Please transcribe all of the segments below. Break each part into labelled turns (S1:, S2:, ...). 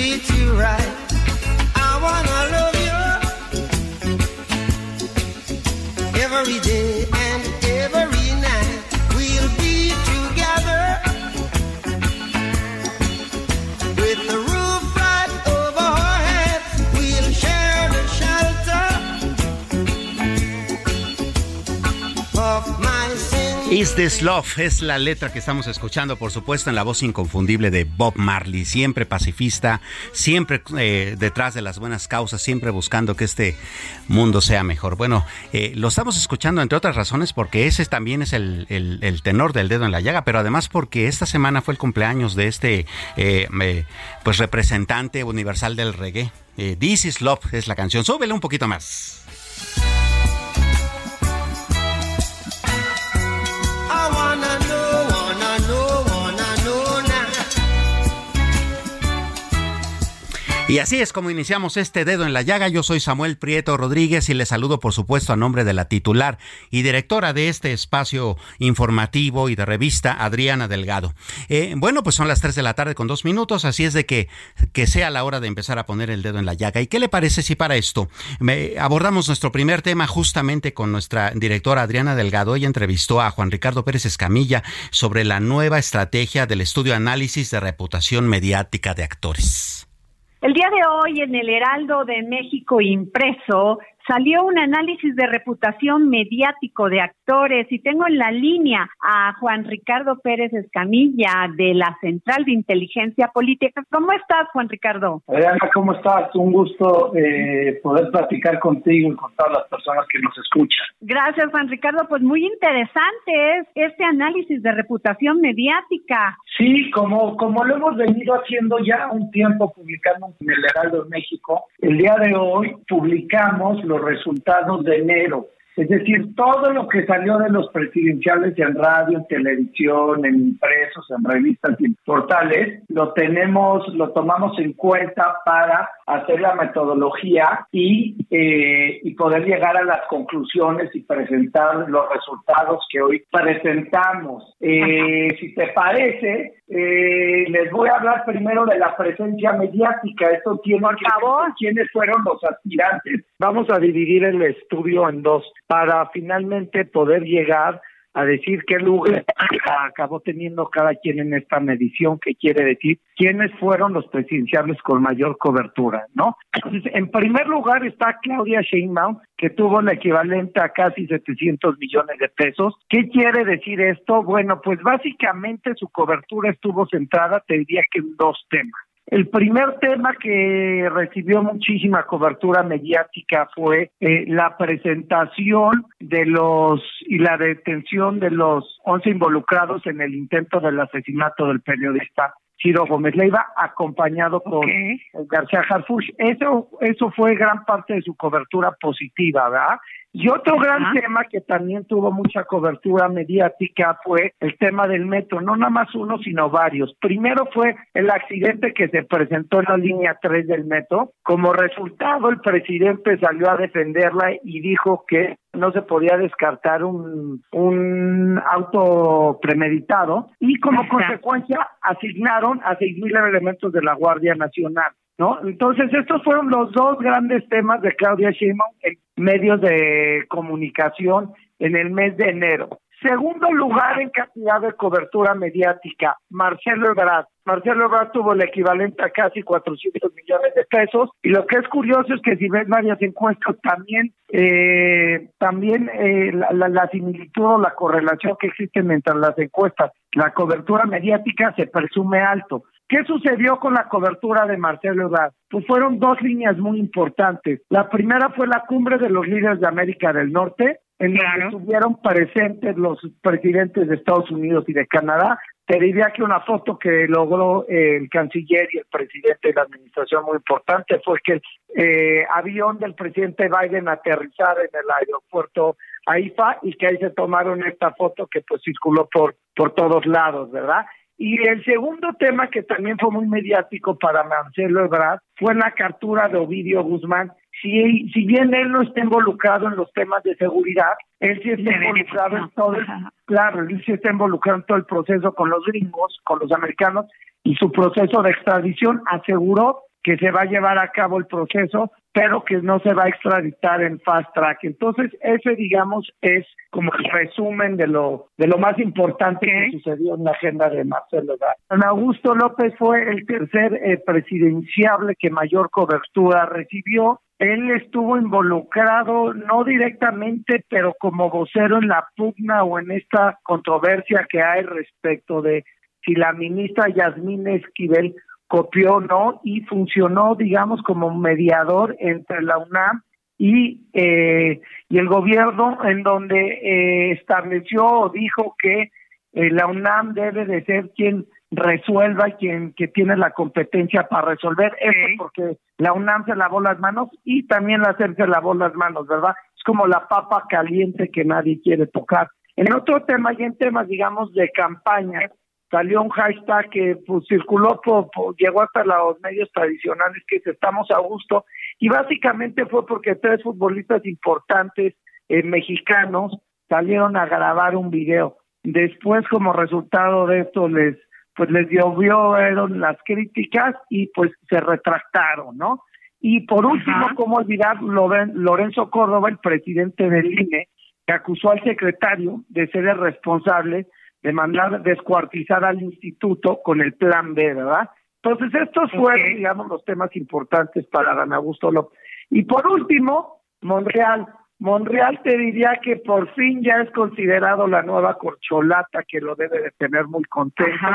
S1: Treat you right. I wanna love you every day
S2: Is This Love es la letra que estamos escuchando, por supuesto, en la voz inconfundible de Bob Marley, siempre pacifista, siempre eh, detrás de las buenas causas, siempre buscando que este mundo sea mejor. Bueno, eh, lo estamos escuchando entre otras razones porque ese también es el, tenor del dedo en la llaga, pero además porque esta semana fue el cumpleaños de este eh, pues representante universal del reggae. Eh, This Is Love es la canción. Súbele un poquito más. Y así es como iniciamos este dedo en la llaga. Yo soy Samuel Prieto Rodríguez y le saludo por supuesto a nombre de la titular y directora de este espacio informativo y de revista, Adriana Delgado. Eh, bueno, pues son las 3 de la tarde con dos minutos, así es de que, que sea la hora de empezar a poner el dedo en la llaga. ¿Y qué le parece si para esto abordamos nuestro primer tema justamente con nuestra directora Adriana Delgado? Ella entrevistó a Juan Ricardo Pérez Escamilla sobre la nueva estrategia del estudio análisis de reputación mediática de actores.
S3: El día de hoy en el Heraldo de México impreso salió un análisis de reputación mediático de actores y tengo en la línea a Juan Ricardo Pérez Escamilla de la Central de Inteligencia Política. ¿Cómo estás, Juan Ricardo?
S4: Adriana, ¿cómo estás? Un gusto eh, poder platicar contigo y con todas las personas que nos escuchan.
S3: Gracias, Juan Ricardo. Pues muy interesante es este análisis de reputación mediática.
S4: Sí, como, como lo hemos venido haciendo ya un tiempo publicando en el Heraldo de México, el día de hoy publicamos los resultados de enero. Es decir, todo lo que salió de los presidenciales en radio, en televisión, en impresos, en revistas y en portales, lo tenemos, lo tomamos en cuenta para hacer la metodología y, eh, y poder llegar a las conclusiones y presentar los resultados que hoy presentamos. Eh, si te parece, eh, les voy a hablar primero de la presencia mediática. Esto tiene
S3: Por
S4: que ver
S3: favor.
S4: quiénes fueron los aspirantes. Vamos a dividir el estudio en dos para finalmente poder llegar a decir qué lugar acabó teniendo cada quien en esta medición, que quiere decir quiénes fueron los presidenciables con mayor cobertura, ¿no? En primer lugar está Claudia Sheinbaum, que tuvo el equivalente a casi 700 millones de pesos. ¿Qué quiere decir esto? Bueno, pues básicamente su cobertura estuvo centrada, te diría que en dos temas. El primer tema que recibió muchísima cobertura mediática fue eh, la presentación de los y la detención de los 11 involucrados en el intento del asesinato del periodista Ciro Gómez Leiva, acompañado por García Harfuch. Eso, eso fue gran parte de su cobertura positiva, ¿verdad? Y otro gran
S3: Ajá.
S4: tema que también tuvo mucha cobertura mediática fue el tema del metro, no nada más uno, sino varios. Primero fue el accidente que se presentó en la línea 3 del metro. Como resultado, el presidente salió a defenderla y dijo que no se podía descartar un, un auto premeditado y como
S3: Ajá.
S4: consecuencia asignaron a seis mil elementos de la Guardia Nacional. ¿No? Entonces, estos fueron los dos grandes temas de Claudia Sheinbaum medios de comunicación en el mes de enero. Segundo lugar en cantidad de cobertura mediática, Marcelo Ebrard. Marcelo Ebrard tuvo el equivalente a casi 400 millones de pesos y lo que es curioso es que si ves varias encuestas también eh, también eh, la, la, la similitud o la correlación que existe entre las encuestas, la cobertura mediática se presume alto. ¿Qué sucedió con la cobertura de Marcelo Ebrard? Pues fueron dos líneas muy importantes. La primera fue la cumbre de los líderes de América del Norte, en donde estuvieron presentes los presidentes de Estados Unidos y de Canadá. Te diría que una foto que logró eh, el canciller y el presidente de la administración muy importante fue que el eh, avión del presidente Biden aterrizara en el aeropuerto AIFA y que ahí se tomaron esta foto que pues circuló por, por todos lados, ¿verdad? Y el segundo tema que también fue muy mediático para Marcelo Ebrard fue la captura de Ovidio Guzmán. Si, si bien él no está involucrado en los temas de seguridad, él sí está involucrado en todo el, claro, él sí está involucrado en todo el proceso con los gringos, con los americanos, y su proceso de extradición aseguró que se va a llevar a cabo el proceso, pero que no se va a extraditar en fast track. Entonces, ese digamos es como el resumen de lo de lo más importante que sucedió en la agenda de Marcelo Ebrard. Don Augusto López fue el tercer eh, presidenciable que mayor cobertura recibió. Él estuvo involucrado no directamente, pero como vocero en la pugna o en esta controversia que hay respecto de si la ministra Yasmín Esquivel copió no y funcionó, digamos, como mediador entre la UNAM y, eh, y el gobierno, en donde eh, estableció o dijo que eh, la UNAM debe de ser quien resuelva, quien que tiene la competencia para resolver esto, porque la UNAM se lavó las manos y también la SEP se lavó las manos, ¿verdad? Es como la papa caliente que nadie quiere tocar. En otro tema y en temas, digamos, de campaña, salió un hashtag que pues, circuló, por, por- llegó hasta los medios tradicionales, que es estamos a gusto, y básicamente fue porque tres futbolistas importantes eh, mexicanos salieron a grabar un video. Después, como resultado de esto, les pues les llovieron las críticas y pues se retractaron, ¿no? Y por último, cómo olvidar Loren- Lorenzo Córdoba, el presidente del INE, que acusó al secretario de ser el responsable de mandar descuartizar al instituto con el plan B, ¿verdad? Entonces, estos fueron, digamos, los temas importantes para Dan Augusto López. Y por último, Monreal. Monreal te diría que por fin ya es considerado la nueva corcholata que lo debe de tener muy contento.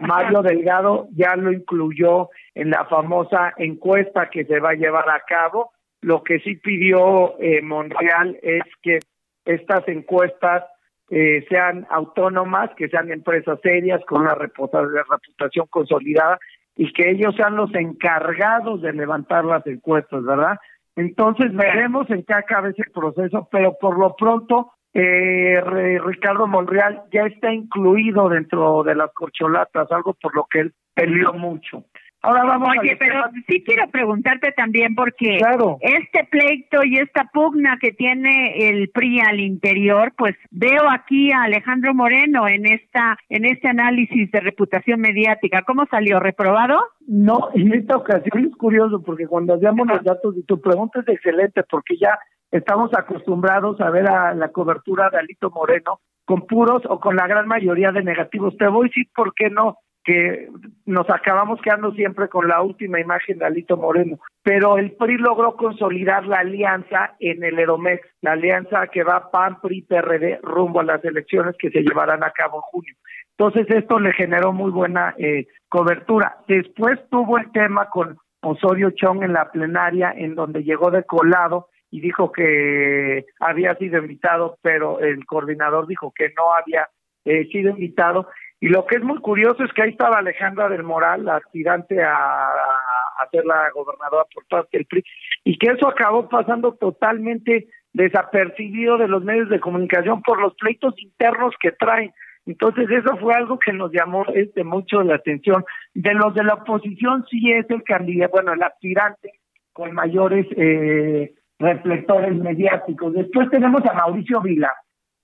S4: Mario Delgado ya lo incluyó en la famosa encuesta que se va a llevar a cabo. Lo que sí pidió eh, Monreal es que estas encuestas eh, sean autónomas, que sean empresas serias con una reputa- reputación consolidada y que ellos sean los encargados de levantar las encuestas, ¿verdad? Entonces veremos en qué acaba ese proceso, pero por lo pronto eh, Ricardo Monreal ya está incluido dentro de las corcholatas, algo por lo que él peleó mucho. Ahora vamos
S3: Oye, pero
S4: temas-
S3: sí quiero preguntarte también porque
S4: Claro.
S3: este pleito y esta pugna que tiene el PRI al interior, pues veo aquí a Alejandro Moreno en esta en este análisis de reputación mediática. ¿Cómo salió? ¿Reprobado?
S4: No, en esta ocasión es curioso porque cuando hacíamos los datos y tu pregunta es excelente porque ya estamos acostumbrados a ver a la cobertura de Alito Moreno con puros o con la gran mayoría de negativos. Te voy a decir por qué no, que nos acabamos quedando siempre con la última imagen de Alito Moreno. Pero el PRI logró consolidar la alianza en el Eromex, la alianza que va PAN, PRI, PRD rumbo a las elecciones que se llevarán a cabo en junio. Entonces esto le generó muy buena eh, cobertura. Después tuvo el tema con Osorio Chong en la plenaria, en donde llegó de colado y dijo que había sido invitado, pero el coordinador dijo que no había eh, sido invitado. Y lo que es muy curioso es que ahí estaba Alejandra del Moral, la aspirante a, a ser la gobernadora por parte del PRI, y que eso acabó pasando totalmente desapercibido de los medios de comunicación por los pleitos internos que traen. Entonces eso fue algo que nos llamó este mucho la atención. De los de la oposición sí es el candidato, bueno, el aspirante con mayores eh, reflectores mediáticos. Después tenemos a Mauricio Vila,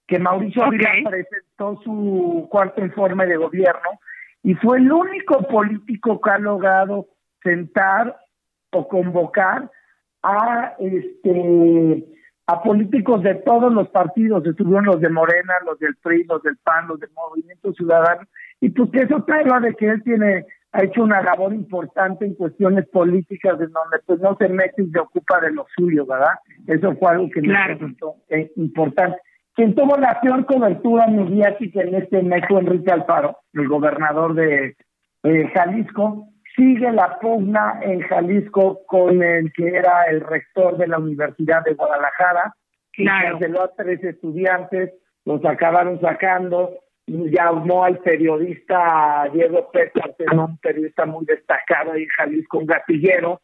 S4: que Mauricio Vila presentó su cuarto informe de gobierno y fue el único político que ha logrado sentar o convocar a este a políticos de todos los partidos, estuvieron los de Morena, los del PRI, los del PAN, los del Movimiento Ciudadano, y pues que eso prueba de que él tiene, ha hecho una labor importante en cuestiones políticas en donde pues no se mete y se ocupa de lo suyo, ¿verdad? Eso fue algo que me resultó eh, importante. Quien tuvo la peor cobertura mediática en este mes fue Enrique Alfaro, el gobernador de eh, Jalisco, sigue la pugna en Jalisco con el que era el rector de la Universidad de Guadalajara, que canceló a tres estudiantes, los acabaron sacando, llamó al periodista Diego Pérez, un periodista muy destacado en Jalisco, un gatillero,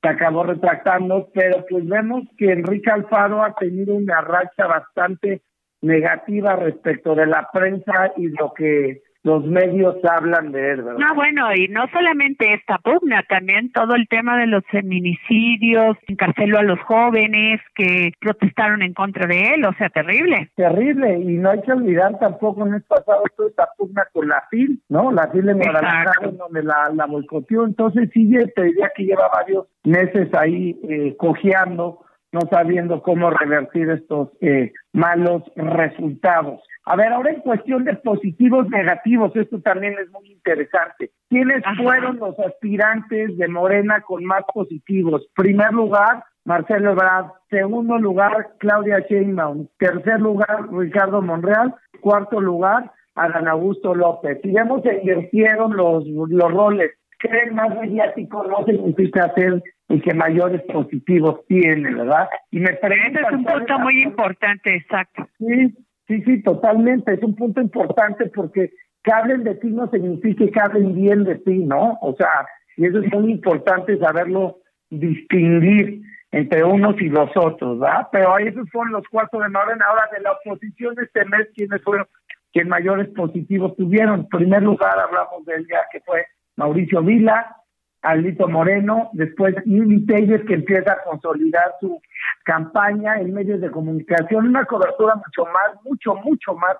S4: se acabó retractando, pero pues vemos que Enrique Alfaro ha tenido una racha bastante negativa respecto de la prensa y lo que los medios hablan de él, ¿verdad?
S3: No, bueno, y no solamente esta pugna, también todo el tema de los feminicidios, encarceló a los jóvenes que protestaron en contra de él, o sea, terrible.
S4: Terrible, y no hay que olvidar tampoco en el pasado toda esta pugna con la FIL, ¿no? La FIL en Guadalajara, donde la, la boicoteó, entonces sí, te diría que lleva varios meses ahí eh, cojeando, no sabiendo cómo revertir estos eh, malos resultados. A ver, ahora en cuestión de positivos negativos, esto también es muy interesante. ¿Quiénes fueron los aspirantes de Morena con más positivos? Primer lugar, Marcelo Ebrard. Segundo lugar, Claudia Sheinbaum. Tercer lugar, Ricardo Monreal. Cuarto lugar, Adán Augusto López. Si vemos se invirtieron los, los roles. Creer más mediático no significa ser el que mayores positivos tiene, ¿verdad?
S3: Y me parece es un punto muy importante, exacto.
S4: Sí, Sí, sí, totalmente. Es un punto importante porque que hablen de ti no significa que hablen bien de ti, ¿no? O sea, y eso es muy importante saberlo distinguir entre unos y los otros, ¿verdad? Pero ahí esos fueron los cuatro de Morena. Ahora, de la oposición de este mes, ¿quiénes fueron quien mayores positivos tuvieron? En primer lugar, hablamos de él ya que fue Mauricio Vila, Alito Moreno, después Lili Telles, que empieza a consolidar su campaña en medios de comunicación, una cobertura mucho más, mucho, mucho más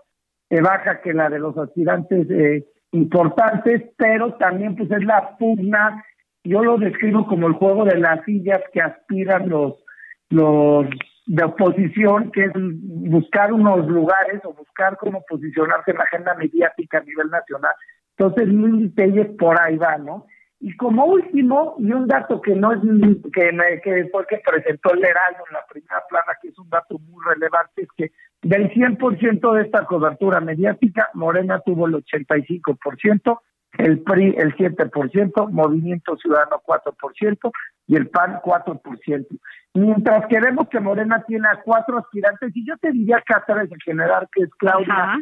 S4: baja que la de los aspirantes eh, importantes, pero también pues es la pugna, yo lo describo como el juego de las sillas que aspiran los, los de oposición, que es buscar unos lugares o buscar cómo posicionarse en la agenda mediática a nivel nacional. Entonces, Lili Telles por ahí va, ¿no? Y como último, y un dato que no es que, me, que fue que presentó el Heraldo en la primera plana, que es un dato muy relevante, es que del 100% de esta cobertura mediática, Morena tuvo el 85%, el PRI el 7%, Movimiento Ciudadano 4% y el PAN 4%. Mientras que vemos que Morena tiene a cuatro aspirantes, y yo te diría que a tres en general, que es Claudia,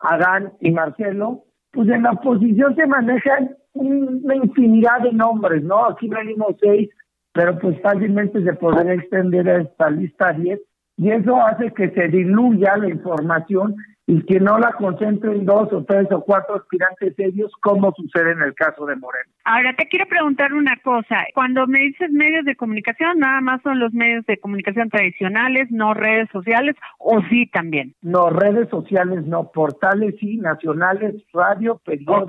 S4: Adán y Marcelo, pues en la oposición se manejan una infinidad de nombres, ¿no? Aquí venimos seis, pero pues fácilmente se podría extender a esta lista diez, y eso hace que se diluya la información y que no la concentre en dos o tres o cuatro aspirantes serios, como sucede en el caso de Moreno.
S3: Ahora te quiero preguntar una cosa. Cuando me dices medios de comunicación, nada más son los medios de comunicación tradicionales, no redes sociales, o sí también.
S4: No, redes sociales no, portales sí, nacionales, radio, periódicos.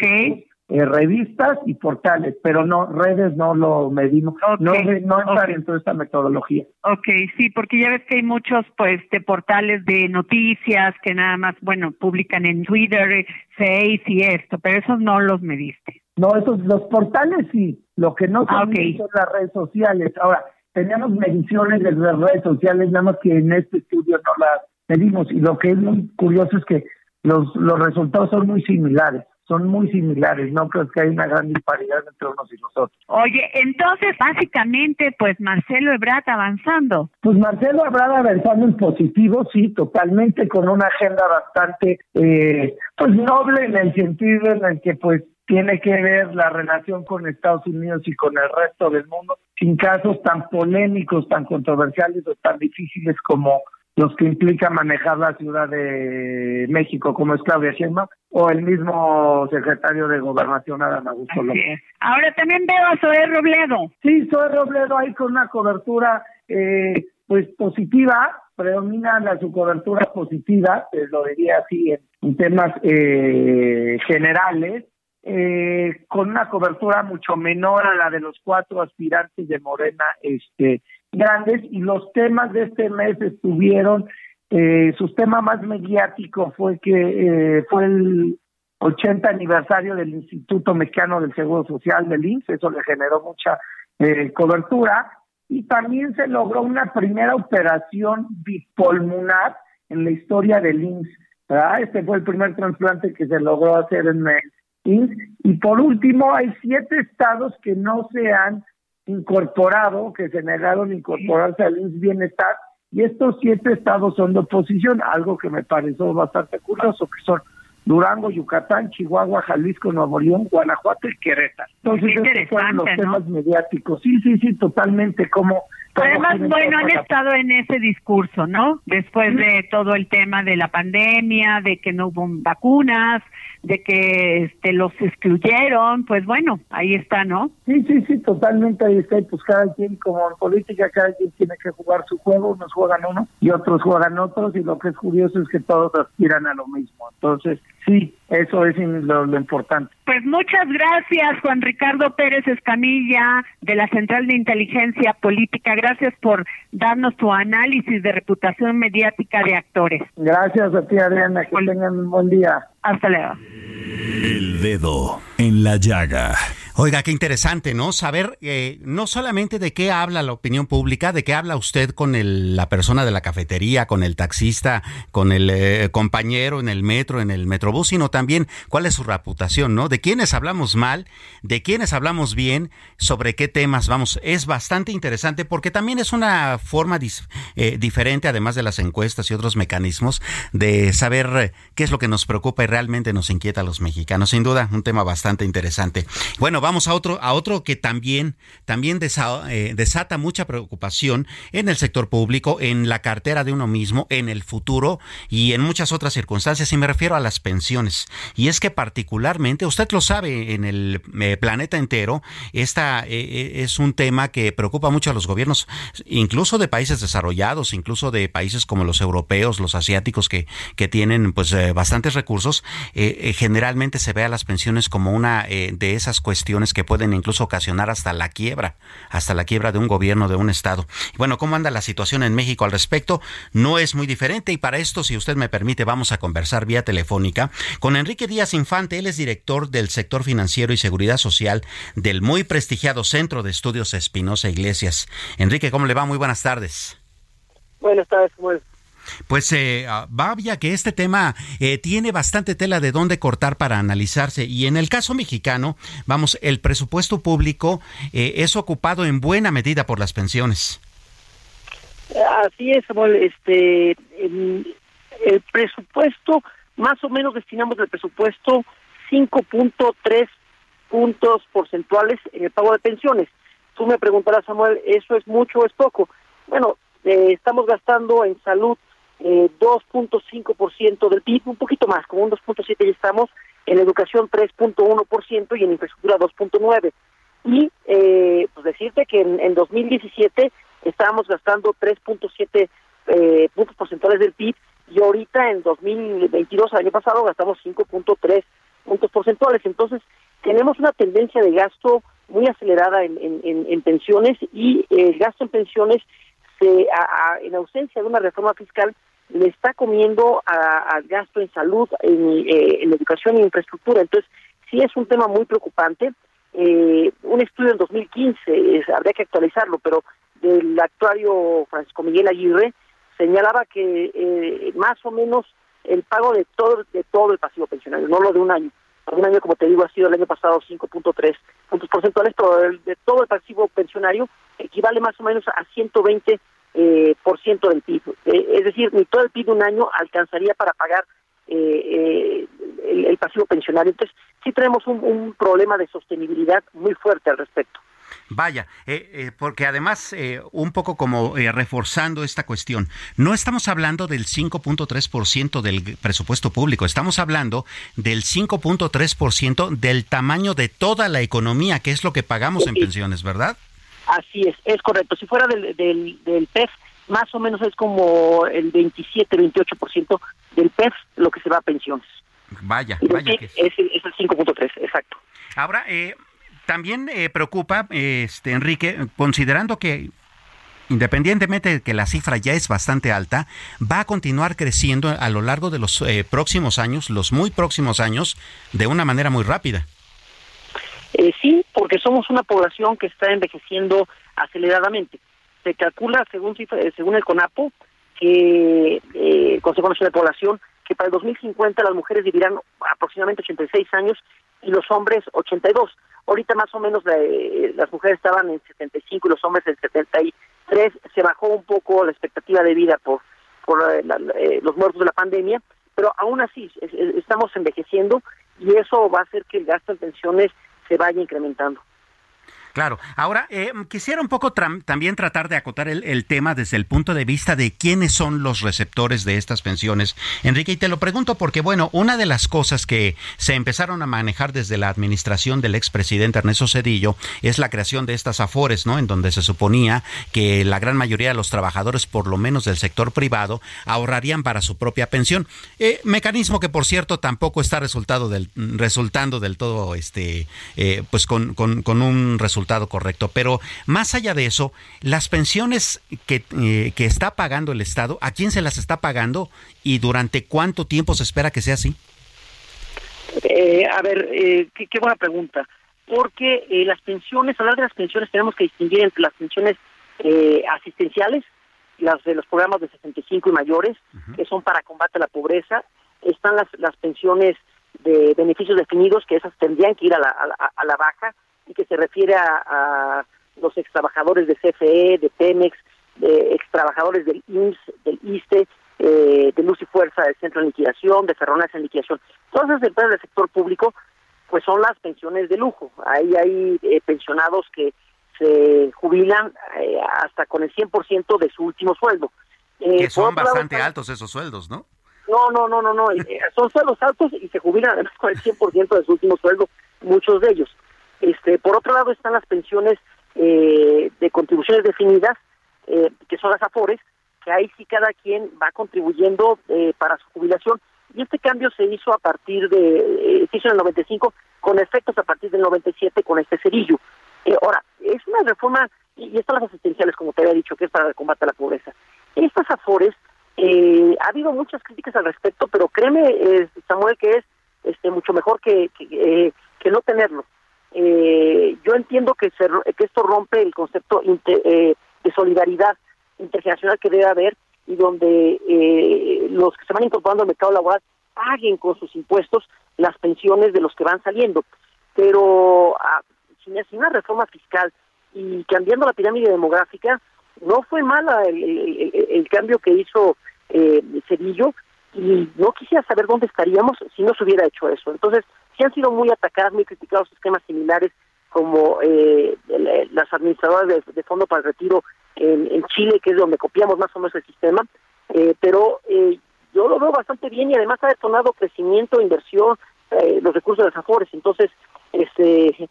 S4: Eh, revistas y portales, pero no redes no lo medimos, no no entra dentro de esta metodología.
S3: Ok, sí, porque ya ves que hay muchos pues de portales de noticias que nada más, bueno, publican en Twitter, Face y esto, pero esos no los mediste.
S4: No, esos los portales sí, lo que no son, son las redes sociales. Ahora, teníamos mediciones de las redes sociales, nada más que en este estudio no las medimos y lo que es muy curioso es que los los resultados son muy similares son muy similares, no creo que hay una gran disparidad entre unos y los otros.
S3: Oye, entonces básicamente pues Marcelo Ebrard avanzando.
S4: Pues Marcelo Ebrard avanzando en positivo, sí, totalmente con una agenda bastante eh, pues noble en el sentido en el que pues tiene que ver la relación con Estados Unidos y con el resto del mundo, sin casos tan polémicos, tan controversiales o tan difíciles como los que implica manejar la Ciudad de México, como es Claudia Sheinbaum, o el mismo secretario de Gobernación, Adán Augusto López.
S3: Ahora también veo a Zoé Robledo.
S4: Sí, Zoé Robledo ahí con una cobertura eh, pues positiva, predomina la su cobertura positiva, eh, lo diría así en, en temas eh, generales, eh, con una cobertura mucho menor a la de los cuatro aspirantes de Morena este grandes y los temas de este mes estuvieron eh, su tema más mediático fue que eh, fue el 80 aniversario del Instituto Mexicano del Seguro Social del INSS, eso le generó mucha eh, cobertura y también se logró una primera operación bipulmonar en la historia del INSS. ¿verdad? Este fue el primer trasplante que se logró hacer en el. Y por último, hay siete estados que no se han incorporado, que se negaron a incorporarse al Bienestar, y estos siete estados son de oposición, algo que me pareció bastante curioso, que son Durango, Yucatán, Chihuahua, Jalisco, Nuevo León, Guanajuato y Querétaro. Entonces, estos fueron los temas mediáticos. Sí, sí, sí, totalmente, como...
S3: Además, bueno, han estado en ese discurso, ¿no? Después de todo el tema de la pandemia, de que no hubo vacunas, de que este, los excluyeron, pues bueno, ahí está, ¿no?
S4: Sí, sí, sí, totalmente ahí está. Y pues cada quien, como en política, cada quien tiene que jugar su juego. Unos juegan uno y otros juegan otros. Y lo que es curioso es que todos aspiran a lo mismo. Entonces, sí, eso es lo, lo importante.
S3: Pues muchas gracias, Juan Ricardo Pérez Escamilla, de la Central de Inteligencia Política. Gracias por darnos tu análisis de reputación mediática de actores.
S4: Gracias a ti, Adriana. Que tengan un buen día.
S3: Hasta luego.
S5: El dedo en la llaga.
S2: Oiga, qué interesante, ¿no? Saber eh, no solamente de qué habla la opinión pública, de qué habla usted con el- la persona de la cafetería, con el taxista, con el eh, compañero en el metro, en el metrobús, sino también cuál es su reputación, ¿no? De quiénes hablamos mal, de quiénes hablamos bien, sobre qué temas vamos. Es bastante interesante porque también es una forma eh, diferente, además de las encuestas y otros mecanismos, de saber eh, qué es lo que nos preocupa y realmente nos inquieta a los mexicanos. Sin duda, un tema bastante interesante. Bueno, vamos a otro, a otro que también, también desa- eh, desata mucha preocupación en el sector público, en la cartera de uno mismo, en el futuro y en muchas otras circunstancias. Y me refiero a las pensiones. Y es que particularmente, usted lo sabe, en el eh, planeta entero, esta eh, eh, es un tema que preocupa mucho a los gobiernos, incluso de países desarrollados, incluso de países como los europeos, los asiáticos que, que tienen pues bastantes recursos. Generalmente se ve a las pensiones como una de esas cuestiones que pueden incluso ocasionar hasta la quiebra, hasta la quiebra de un gobierno, de un estado. Bueno, ¿cómo anda la situación en México al respecto? No es muy diferente y para esto, si usted me permite, vamos a conversar vía telefónica con Enrique Díaz Infante. Él es director del sector financiero y seguridad social del muy prestigiado Centro de Estudios Espinosa Iglesias. Enrique, ¿cómo le va? Muy buenas tardes.
S6: Buenas tardes, ¿cómo es?
S2: Pues eh, ah, vaya que este tema eh, tiene bastante tela de dónde cortar para analizarse y en el caso mexicano, vamos, el presupuesto público eh, es ocupado en buena medida por las pensiones.
S6: Así es, Samuel. Este, el, presupuesto, más o menos destinamos del presupuesto 5.3 puntos porcentuales en el pago de pensiones. Tú me preguntarás, Samuel, ¿eso es mucho o es poco? Bueno, eh, estamos gastando en salud eh, 2.5% del PIB, un poquito más, como un 2.7 ya estamos, en educación 3.1% y en infraestructura 2.9%. Y eh, pues decirte que en, en 2017 estábamos gastando 3.7 eh, puntos porcentuales del PIB y ahorita en 2022, el año pasado, gastamos 5.3 puntos porcentuales. Entonces, tenemos una tendencia de gasto muy acelerada en, en, en, en pensiones y el gasto en pensiones, se, a, a, en ausencia de una reforma fiscal, le está comiendo al gasto en salud, en, eh, educación e infraestructura. Entonces, sí es un tema muy preocupante. Eh, un estudio en 2015, es, habría que actualizarlo, pero del actuario Francisco Miguel Aguirre señalaba que eh, más o menos el pago de todo de todo el pasivo pensionario, no lo de un año. Un año, como te digo, ha sido el año pasado 5.3 puntos porcentuales, pero de todo el pasivo pensionario equivale más o menos a 120 eh, por ciento del PIB. Eh, es decir, ni todo el PIB de un año alcanzaría para pagar eh, el, el, pasivo pensionario. Entonces, sí tenemos un, un, problema de sostenibilidad muy fuerte al respecto.
S2: Vaya, eh, eh, porque además, eh, un poco como eh, reforzando esta cuestión, no estamos hablando del 5.3% del presupuesto público, estamos hablando del 5.3% del tamaño de toda la economía, que es lo que pagamos en pensiones, ¿verdad?
S6: Así es, es correcto. Si fuera del, del, del PEF, más o menos es como el 27, 28% del PEF lo que se va a pensiones.
S2: Vaya,
S6: Y
S2: vaya que es.
S6: el- es el 5.3, exacto.
S2: Ahora, eh, también eh, preocupa, eh, este Enrique, considerando que independientemente de que la cifra ya es bastante alta, va a continuar creciendo a lo largo de los eh, próximos años, los muy próximos años, de una manera muy rápida.
S6: Eh, sí, porque somos una población que está envejeciendo aceleradamente. Se calcula, según eh, según el CONAPO, que eh, Consejo Nacional de Población, que para el 2050 las mujeres vivirán aproximadamente 86 años y los hombres 82. Ahorita más o menos eh, las mujeres estaban en 75 y los hombres en 73. Se bajó un poco la expectativa de vida por, por eh, la- la- los muertos de la pandemia, pero aún así es- estamos envejeciendo y eso va a hacer que el gasto en pensiones se vaya incrementando.
S2: Claro. Ahora, eh, quisiera un poco también tratar de acotar el, el tema desde el punto de vista de quiénes son los receptores de estas pensiones. Enrique, y te lo pregunto porque, bueno, una de las cosas que se empezaron a manejar desde la administración del expresidente Ernesto Cedillo es la creación de estas afores, ¿no? En donde se suponía que la gran mayoría de los trabajadores, por lo menos del sector privado, ahorrarían para su propia pensión. Eh, mecanismo que, por cierto, tampoco está resultado del, resultando del todo, este, eh, pues con, con- con un resultado correcto. Pero más allá de eso, las pensiones que, eh, que está pagando el Estado, ¿a quién se las está pagando y durante cuánto tiempo se espera que sea así?
S6: Eh, a ver, eh, qué, qué buena pregunta. Porque eh, las pensiones, hablar de las pensiones, tenemos que distinguir entre las pensiones eh, asistenciales, las de los programas de 65 y mayores, que son para combate a la pobreza. Están las, las pensiones de beneficios definidos, que esas tendrían que ir a la, a la, a la baja, y que se refiere a, a los extrabajadores de CFE, de Pemex, de extrabajadores del IMSS, del ISTE, eh, de Luz y Fuerza, del Centro de Liquidación, de Ferronas en Liquidación. Todas esas empresas del sector público, pues son las pensiones de lujo. Ahí hay eh, pensionados que se jubilan eh, hasta con el 100% de su último sueldo.
S2: Que son
S6: lado
S2: bastante altos esos sueldos, ¿no?
S6: no, no, no, no, no. son sueldos altos y se jubilan además con el 100% de su último sueldo, muchos de ellos. Este, por otro lado están las pensiones eh, de contribuciones definidas, eh, que son las AFORES, que ahí sí cada quien va contribuyendo eh, para su jubilación. Y este cambio se hizo a partir de, eh, se hizo en el 95, con efectos a partir del 97 con este cerillo. Eh, ahora, es una reforma, y, y están las asistenciales, como te había dicho, que es para el combate a la pobreza. Estas AFORES, eh, ha habido muchas críticas al respecto, pero créeme, Samuel, que es este mucho mejor que, que no tenerlo. Eh, yo entiendo que, se, que esto rompe el concepto inte- eh, de solidaridad intergeneracional que debe haber y donde eh, los que se van incorporando al mercado laboral paguen con sus impuestos las pensiones de los que van saliendo. Pero ah, sin, sin una reforma fiscal y cambiando la pirámide demográfica, no fue mala el cambio que hizo eh, Cedillo y no quisiera saber dónde estaríamos si no se hubiera hecho eso. Entonces, sí han sido muy atacados, muy criticados esquemas similares como eh, el- las administradoras de, fondo para el retiro en, en Chile, que es donde copiamos más o menos el sistema, eh, pero eh, yo lo veo bastante bien y además ha detonado crecimiento, inversión, eh, los recursos de las AFORES. Entonces, este,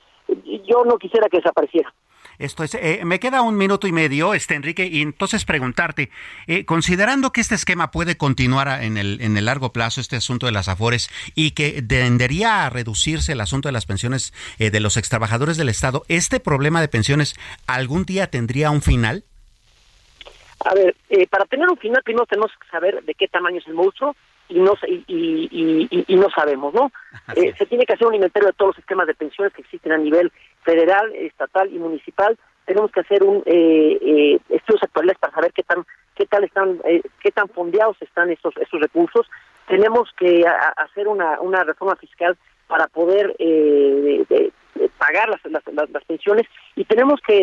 S6: yo no quisiera que desapareciera.
S2: Esto es, eh, me queda un minuto y medio, este Enrique, y entonces preguntarte, eh, considerando que este esquema puede continuar en el, en el largo plazo, este asunto de las afores, y que tendería a reducirse el asunto de las pensiones eh, de los extrabajadores del Estado, ¿este problema de pensiones algún día tendría un final?
S6: A ver, eh, para tener un final primero tenemos que saber de qué tamaño es el monstruo y no y, y, y- no sabemos, ¿no? Eh, se tiene que hacer un inventario de todos los esquemas de pensiones que existen a nivel federal, estatal y municipal. Tenemos que hacer un eh, eh, estudios actuales para saber qué tan qué tal están eh, qué tan fondeados están estos estos recursos. Tenemos que a- hacer una una reforma fiscal para poder eh, de- de- pagar las, las, las- las pensiones y tenemos que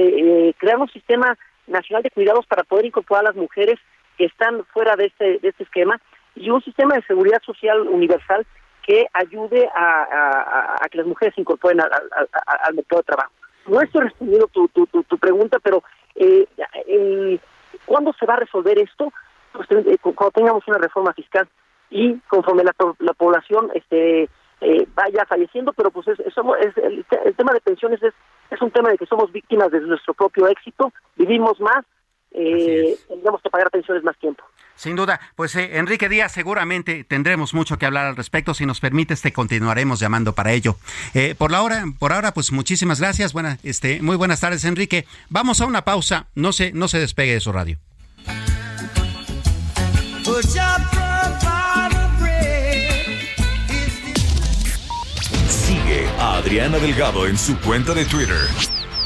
S6: eh, crear un sistema nacional de cuidados para poder incorporar a las mujeres que están fuera de este de este esquema y un sistema de seguridad social universal que ayude a, a- a- a que las mujeres se incorporen al, al- al- al mercado de trabajo. no estoy respondiendo tu, tu, tu, tu pregunta, pero eh, eh, ¿cuándo se va a resolver esto? Pues, eh, cuando tengamos una reforma fiscal y conforme la, po- la población este eh, vaya falleciendo, pero pues es, es- somos- es- el, el tema de pensiones es, es un tema de que somos víctimas de nuestro propio éxito, vivimos más, eh, tendríamos que pagar pensiones más tiempo.
S2: Sin duda, pues eh, Enrique Díaz, seguramente tendremos mucho que hablar al respecto. Si nos permites, te continuaremos llamando para ello. Eh, por la hora, por ahora, pues muchísimas gracias. Buena, este, muy buenas tardes, Enrique. Vamos a una pausa. No se, no se despegue de su radio.
S5: Sigue a Adriana Delgado en su cuenta de Twitter.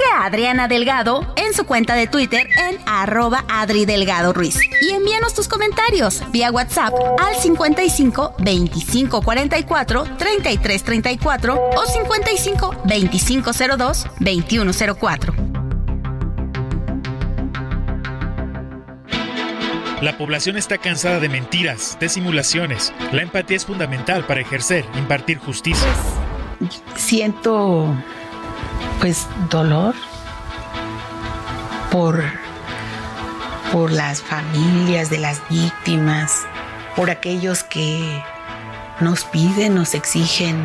S7: Sigue a Adriana Delgado en su cuenta de Twitter en arroba Adri Delgado Ruiz. Y envíanos tus comentarios vía WhatsApp al 55 25 44 33 34 o 55 25 02 21 04.
S8: La población está cansada de mentiras, de simulaciones. La empatía es fundamental para ejercer, impartir justicia.
S9: siento pues dolor por por las familias de las víctimas, por aquellos que nos piden, nos exigen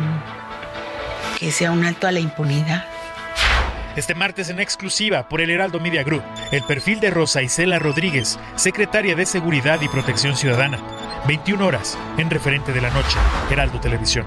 S9: que sea un alto a la impunidad.
S8: Este martes en exclusiva por el Heraldo Media Group, el perfil de Rosa Isela Rodríguez, secretaria de Seguridad y Protección Ciudadana. 21 horas en referente de la noche, Heraldo Televisión.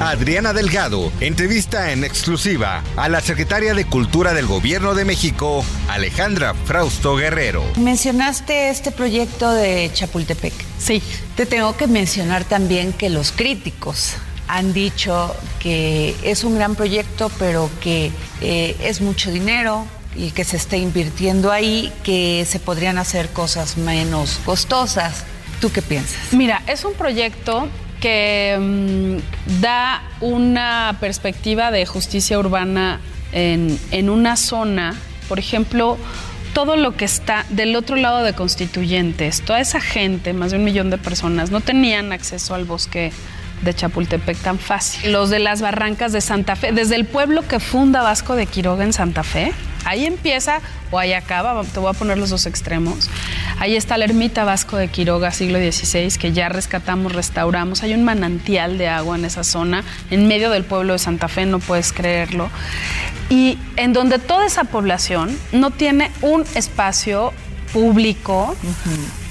S10: Adriana Delgado entrevista en exclusiva a la secretaria de Cultura del Gobierno de México, Alejandra Frausto Guerrero.
S11: Mencionaste este proyecto de Chapultepec. Sí. Te tengo que mencionar también que los críticos han dicho que es un gran proyecto, pero que eh, es mucho dinero y que se está invirtiendo ahí, que se podrían hacer cosas menos costosas. ¿Tú qué piensas?
S12: Mira, es un proyecto que mm, da una perspectiva de justicia urbana en, en una zona, por ejemplo, todo lo que está del otro lado de Constituyentes, toda esa gente, más de un millón de personas, no tenían acceso al bosque de Chapultepec tan fácil. Los de las barrancas de Santa Fe, desde el pueblo que funda Vasco de Quiroga en Santa Fe, ahí empieza o ahí acaba, te voy a poner los dos extremos. Ahí está la ermita Vasco de Quiroga, siglo XVI, que ya rescatamos, restauramos. Hay un manantial de agua en esa zona, en medio del pueblo de Santa Fe, no puedes creerlo. Y en donde toda esa población no tiene un espacio público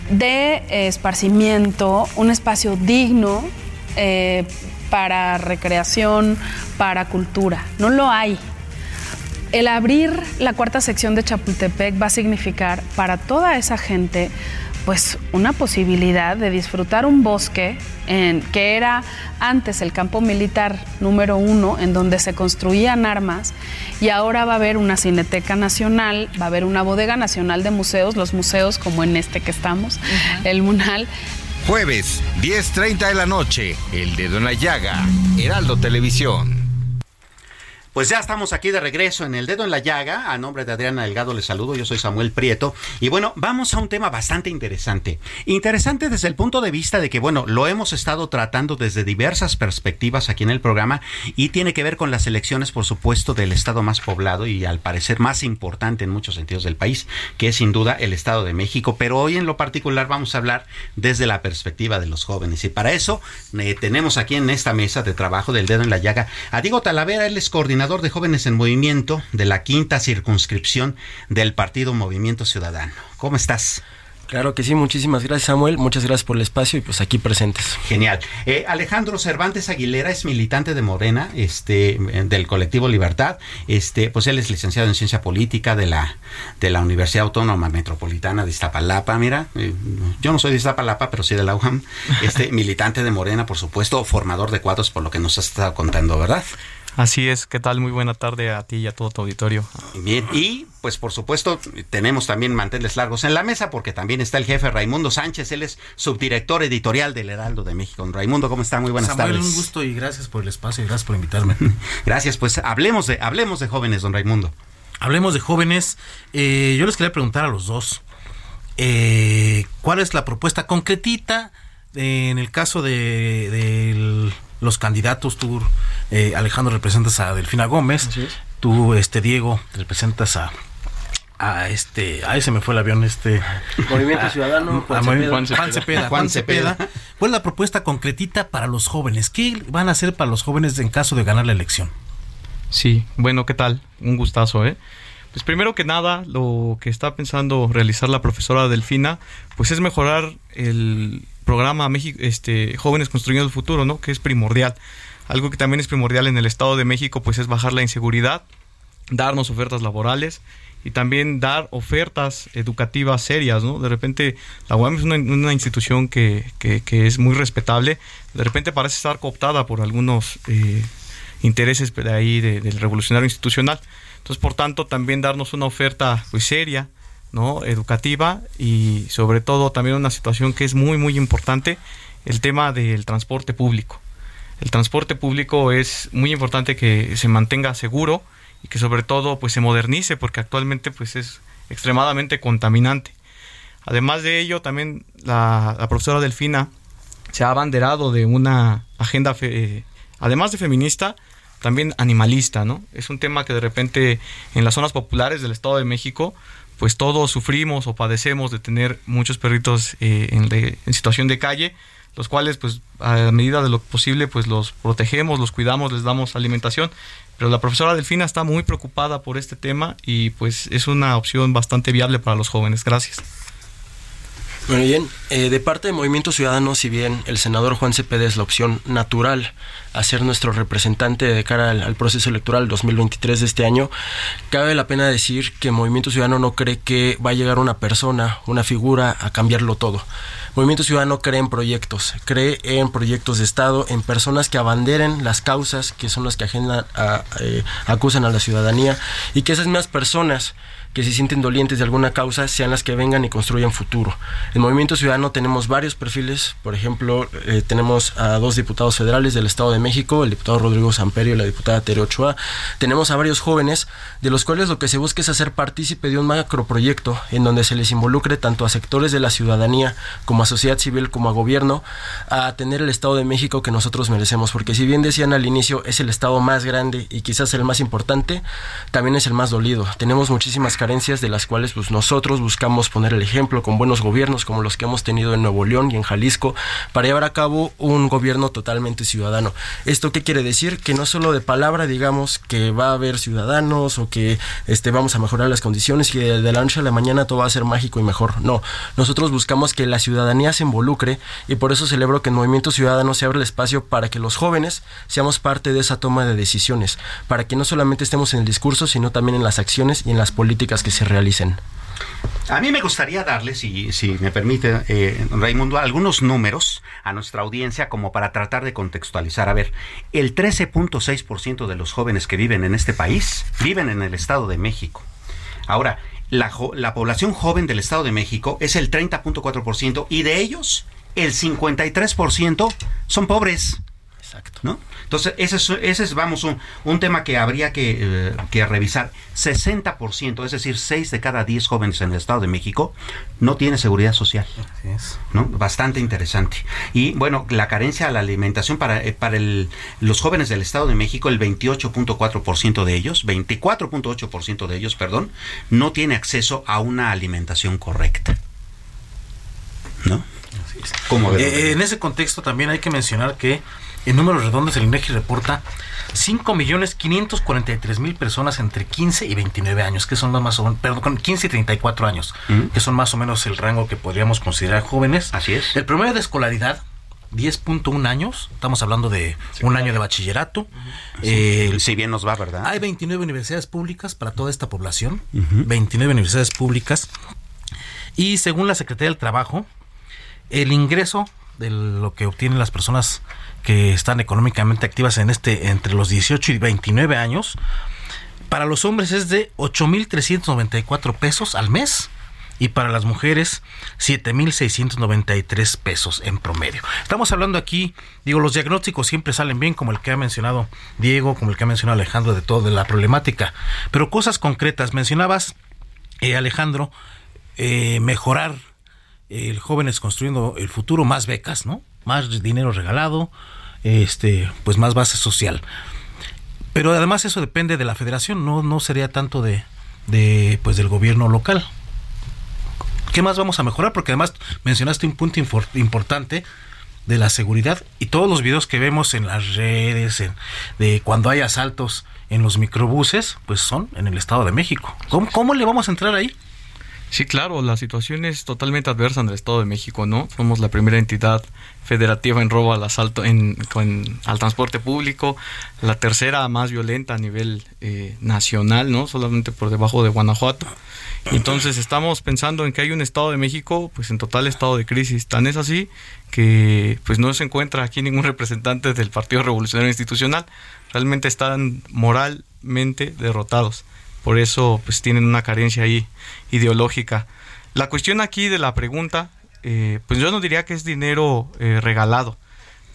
S12: de eh, esparcimiento, un espacio digno eh, para recreación, para cultura. No lo hay. El abrir la cuarta sección de Chapultepec va a significar para toda esa gente pues una posibilidad de disfrutar un bosque en, que era antes el campo militar número uno, en donde se construían armas, y ahora va a haber una cineteca nacional, va a haber una bodega nacional de museos, los museos como en este que estamos, el MUNAL,
S10: Jueves, 10.30 de la noche, El Dedo en la Llaga, Heraldo Televisión.
S2: Pues ya estamos aquí de regreso en el dedo en la llaga. A nombre de Adriana Delgado les saludo. Yo soy Samuel Prieto. Y bueno, vamos a un tema bastante interesante. Interesante desde el punto de vista de que, bueno, lo hemos estado tratando desde diversas perspectivas aquí en el programa y tiene que ver con las elecciones, por supuesto, del estado más poblado y al parecer más importante en muchos sentidos del país, que es sin duda el Estado de México. Pero hoy en lo particular vamos a hablar desde la perspectiva de los jóvenes. Y para eso eh, tenemos aquí en esta mesa de trabajo del dedo en la llaga a Diego Talavera, él es coordinador de Jóvenes en Movimiento de la quinta circunscripción del Partido Movimiento Ciudadano. ¿Cómo estás?
S13: Claro que sí, muchísimas gracias Samuel, muchas gracias por el espacio y pues aquí presentes.
S2: Genial. Eh, Alejandro Cervantes Aguilera es militante de Morena, este, del colectivo Libertad, este, pues él es licenciado en Ciencia Política de la, de la Universidad Autónoma Metropolitana de Iztapalapa, mira, eh, yo no soy de Iztapalapa, pero sí de la UJAM, este, militante de Morena, por supuesto, formador de cuadros por lo que nos has estado contando, ¿verdad?
S14: Así es, ¿qué tal? Muy buena tarde a ti y a todo tu auditorio.
S2: Bien, y pues por supuesto tenemos también manteles largos en la mesa porque también está el jefe Raimundo Sánchez, él es subdirector editorial del Heraldo de México. Raimundo, ¿cómo está? Muy buenas
S15: Samuel,
S2: tardes.
S15: un gusto y gracias por el espacio y gracias por invitarme.
S2: gracias, pues hablemos de, hablemos de jóvenes, don Raimundo.
S15: Hablemos de jóvenes. Eh, yo les quería preguntar a los dos, eh, ¿cuál es la propuesta concretita eh, en el caso de, de los candidatos? Tú, eh, Alejandro, representas a Delfina Gómez. Tú, este Diego, representas a a este, ahí se me fue el avión, este
S13: Movimiento Ciudadano,
S15: a-
S13: Juan Cepeda.
S15: Juan Cepeda, Juan Cepeda. ¿Cuál es la propuesta concretita para los jóvenes? ¿Qué van a hacer para los jóvenes en caso de ganar la elección?
S14: Sí, bueno, ¿qué tal? Un gustazo, ¿eh? Pues primero que nada, lo que está pensando realizar la profesora Delfina, pues es mejorar el programa México, este, Jóvenes Construyendo el Futuro, ¿no? Que es primordial. Algo que también es primordial en el Estado de México, pues es bajar la inseguridad, darnos ofertas laborales y también dar ofertas educativas serias, ¿no? De repente, la UAM es una, institución que, que- es muy respetable, de repente parece estar cooptada por algunos eh, intereses de ahí de- del revolucionario institucional. Entonces, por tanto, también darnos una oferta pues seria, educativa y sobre todo también una situación que es muy muy importante, el tema del transporte público. El transporte público es muy importante que se mantenga seguro y que sobre todo pues se modernice porque actualmente pues es extremadamente contaminante. Además de ello, también la, la profesora Delfina se ha abanderado de una agenda, fe- eh, además de feminista, también animalista, ¿no? Es un tema que de repente en las zonas populares del Estado de México, pues todos sufrimos o padecemos de tener muchos perritos eh, en, de- en situación de calle, los cuales pues a medida de lo posible pues los protegemos, los cuidamos, les damos alimentación. Pero la profesora Delfina está muy preocupada por este tema y pues es una opción bastante viable para los jóvenes. Gracias.
S13: Muy bien, eh, de parte de Movimiento Ciudadano, si bien el senador Juan Cepeda es la opción natural a ser nuestro representante de cara al, proceso electoral 2023 de este año, cabe la pena decir que Movimiento Ciudadano no cree que va a llegar una persona, una figura a cambiarlo todo. Movimiento Ciudadano cree en proyectos, cree en proyectos de Estado, en personas que abanderen las causas que son las que eh, acusan a la ciudadanía y que esas mismas personas que se sienten dolientes de alguna causa sean las que vengan y construyan futuro. En Movimiento Ciudadano tenemos varios perfiles, por ejemplo, eh, tenemos a dos diputados federales del Estado de México, el diputado Rodrigo Samperio y la diputada Tere Ochoa. Tenemos a varios jóvenes, de los cuales lo que se busca es hacer partícipe de un macroproyecto en donde se les involucre tanto a sectores de la ciudadanía como a sociedad civil como a gobierno a tener el Estado de México que nosotros merecemos, porque si bien decían al inicio es el Estado más grande y quizás el más importante, también es el más dolido. Tenemos muchísimas carencias de las cuales pues nosotros buscamos poner el ejemplo con buenos gobiernos como los que hemos tenido en Nuevo León y en Jalisco para llevar a cabo un gobierno totalmente ciudadano. ¿Esto qué quiere decir? Que no solo de palabra digamos que va a haber ciudadanos o que este vamos a mejorar las condiciones y de, la noche a la mañana todo va a ser mágico y mejor. No, nosotros buscamos que la ciudadanía se involucre y por eso celebro que en Movimiento Ciudadano se abre el espacio para que los jóvenes seamos parte de esa toma de decisiones, para que no solamente estemos en el discurso, sino también en las acciones y en las políticas que se realicen.
S2: A mí me gustaría darle, si, si me permite, eh, Raimundo, algunos números a nuestra audiencia como para tratar de contextualizar. A ver, el 13.6% de los jóvenes que viven en este país viven en el Estado de México. Ahora, la, la población joven del Estado de México es el 30.4% y de ellos el 53% son pobres.
S13: Exacto.
S2: ¿no? Entonces, ese es, ese es vamos, un, un tema que habría que, eh, que revisar. 60%, es decir, 6 de cada 10 jóvenes en el Estado de México no tiene seguridad social.
S15: Así es.
S2: ¿no? Bastante interesante. Y bueno, la carencia a la alimentación para, eh, para el, los jóvenes del Estado de México, el 28.4% de ellos, 24.8% de ellos, perdón, no tiene acceso a una alimentación correcta. ¿No? ¿Cómo ves,
S15: Eh, en ese contexto también hay que mencionar que en números redondos el INEGI reporta 5.543.000 personas entre 15 y 29 años, que son los más o menos, perdón, con 15 y 34 años,
S2: Mm.
S15: que son más o menos el rango que podríamos considerar jóvenes.
S2: Así es.
S15: El promedio de escolaridad 10.1 años, estamos hablando de un año de bachillerato. Eh,
S2: si bien nos va, ¿verdad?
S15: Hay 29 universidades públicas para toda esta población,
S2: Ujú.
S15: 29 universidades públicas. Y según la Secretaría del Trabajo, el ingreso de lo que obtienen las personas que están económicamente activas en este entre los 18 y 29 años, para los hombres es de 8.394 pesos al mes y para las mujeres 7.693 pesos en promedio. Estamos hablando aquí, digo, los diagnósticos siempre salen bien, como el que ha mencionado Diego, como el que ha mencionado Alejandro, de todo, de la problemática, pero cosas concretas. Mencionabas, eh, Alejandro, eh, mejorar el jóvenes construyendo el futuro, más becas, ¿no? Más dinero regalado, este, pues más base social. Pero además eso depende de la federación, no, no sería tanto de, de pues del gobierno local. ¿Qué más vamos a mejorar? Porque además mencionaste un punto importante de la seguridad y todos los videos que vemos en las redes, en- de cuando hay asaltos en los microbuses, pues son en el Estado de México. ¿Cómo, cómo le vamos a entrar ahí?
S14: Sí, claro, la situación es totalmente adversa en el Estado de México, ¿no? Somos la primera entidad federativa en robo al asalto, en, con- al transporte público, la tercera más violenta a nivel eh, nacional, ¿no? Solamente por debajo de Guanajuato. Entonces estamos pensando en que hay un Estado de México, pues en total estado de crisis. Tan es así que pues no se encuentra aquí ningún representante del Partido Revolucionario Institucional. Realmente están moralmente derrotados. Por eso pues tienen una carencia ahí ideológica. La cuestión aquí de la pregunta, eh, pues yo no diría que es dinero eh, regalado.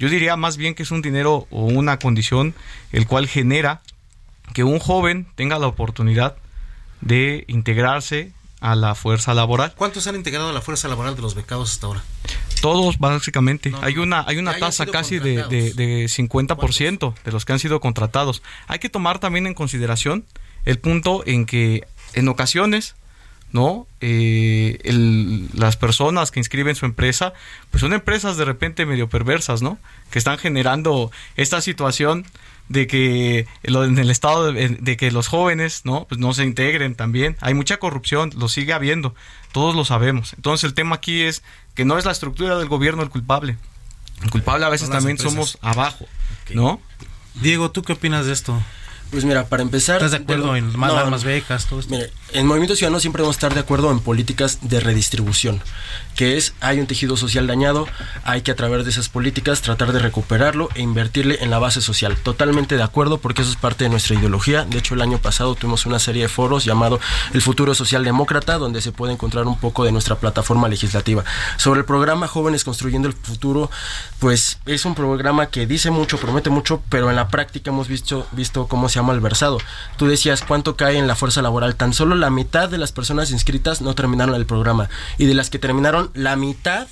S14: Yo diría más bien que es un dinero o una condición el cual genera que un joven tenga la oportunidad de integrarse a la fuerza laboral.
S15: ¿Cuántos han integrado a la fuerza laboral de los becados hasta ahora?
S14: Todos básicamente. hay una hay una tasa casi de, de, de 50% de los que han sido contratados. Hay que tomar también en consideración el punto en que en ocasiones ¿no? Eh, el- las personas que inscriben su empresa, pues son empresas de repente medio perversas, ¿no? Que están generando esta situación de que en el estado de, de que los jóvenes, ¿no? Pues no se integren también. Hay mucha corrupción, lo sigue habiendo, todos lo sabemos. Entonces el tema aquí es que no es la estructura del gobierno el culpable. El culpable a veces también
S15: empresas.
S14: somos abajo, ¿no?
S15: Diego, ¿tú qué opinas de esto?
S13: Pues mira, para empezar...
S15: ¿Estás de acuerdo en más,
S13: no,
S15: becas, todo esto?
S13: Mire, en Movimiento Ciudadano siempre vamos a estar de acuerdo en políticas de redistribución, que es, hay un tejido social dañado, hay que a través de esas políticas tratar de recuperarlo e invertirle en la base social. Totalmente de acuerdo porque eso es parte de nuestra ideología. De hecho, el año pasado tuvimos una serie de foros llamado El Futuro Social Demócrata, donde se puede encontrar un poco de nuestra plataforma legislativa. Sobre el programa Jóvenes Construyendo el Futuro, pues es un programa que dice mucho, promete mucho, pero en la práctica hemos visto, visto cómo se malversado. Tú decías cuánto cae en la fuerza laboral. Tan solo la mitad de las personas inscritas no terminaron el programa. Y de las que terminaron, la mitad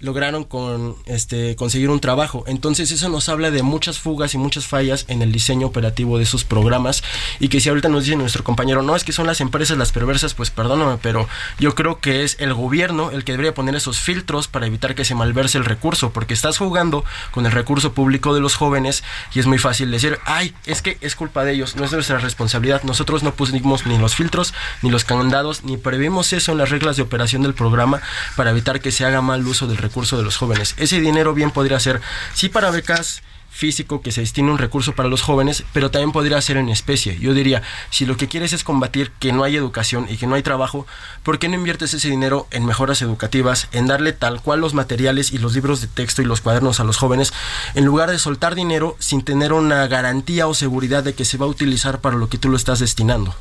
S13: lograron con este conseguir un trabajo. Entonces eso nos habla de muchas fugas y muchas fallas en el diseño operativo de esos programas y que si ahorita nos dice nuestro compañero, no es que son las empresas las perversas, pues perdóname, pero yo creo que es el gobierno el que debería poner esos filtros para evitar que se malverse el recurso, porque estás jugando con el recurso público de los jóvenes y es muy fácil decir, ay, es que es culpa de ellos, no es nuestra responsabilidad. Nosotros no pusimos ni los filtros, ni los candados, ni previmos eso en las reglas de operación del programa para evitar que se haga mal uso del recurso de los jóvenes. Ese dinero bien podría ser, sí, para becas físico que se destine un recurso para los jóvenes, pero también podría ser en especie. Yo diría, si lo que quieres es combatir que no hay educación y que no hay trabajo, ¿por qué no inviertes ese dinero en mejoras educativas, en darle tal cual los materiales y los libros de texto y los cuadernos a los jóvenes, en lugar de soltar dinero sin tener una garantía o seguridad de que se va a utilizar para lo que tú lo estás destinando?